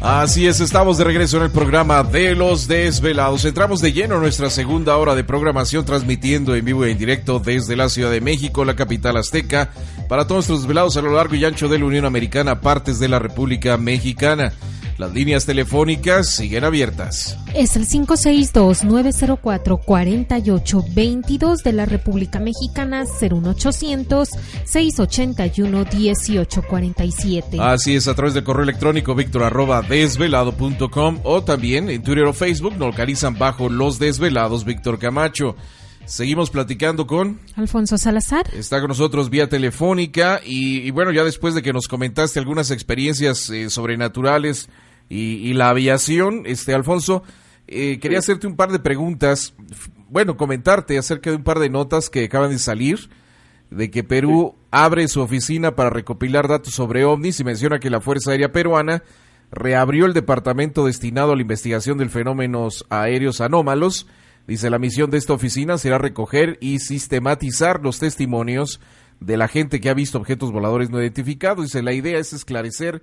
Así es, estamos de regreso en el programa de los desvelados. Entramos de lleno en nuestra segunda hora de programación, transmitiendo en vivo y en directo desde la Ciudad de México, la capital azteca, para todos nuestros desvelados a lo largo y ancho de la Unión Americana, partes de la República Mexicana. Las líneas telefónicas siguen abiertas. Es el 562-904-4822 de la República Mexicana, 01800-681-1847. Así es, a través del correo electrónico víctor arroba desvelado.com o también en Twitter o Facebook nos localizan bajo Los Desvelados Víctor Camacho. Seguimos platicando con Alfonso Salazar. Está con nosotros vía telefónica y, y bueno, ya después de que nos comentaste algunas experiencias eh, sobrenaturales y, y, la aviación, este Alfonso, eh, quería hacerte un par de preguntas, bueno, comentarte acerca de un par de notas que acaban de salir, de que Perú abre su oficina para recopilar datos sobre ovnis y menciona que la Fuerza Aérea Peruana reabrió el departamento destinado a la investigación de fenómenos aéreos anómalos. Dice, la misión de esta oficina será recoger y sistematizar los testimonios de la gente que ha visto objetos voladores no identificados. Dice, la idea es esclarecer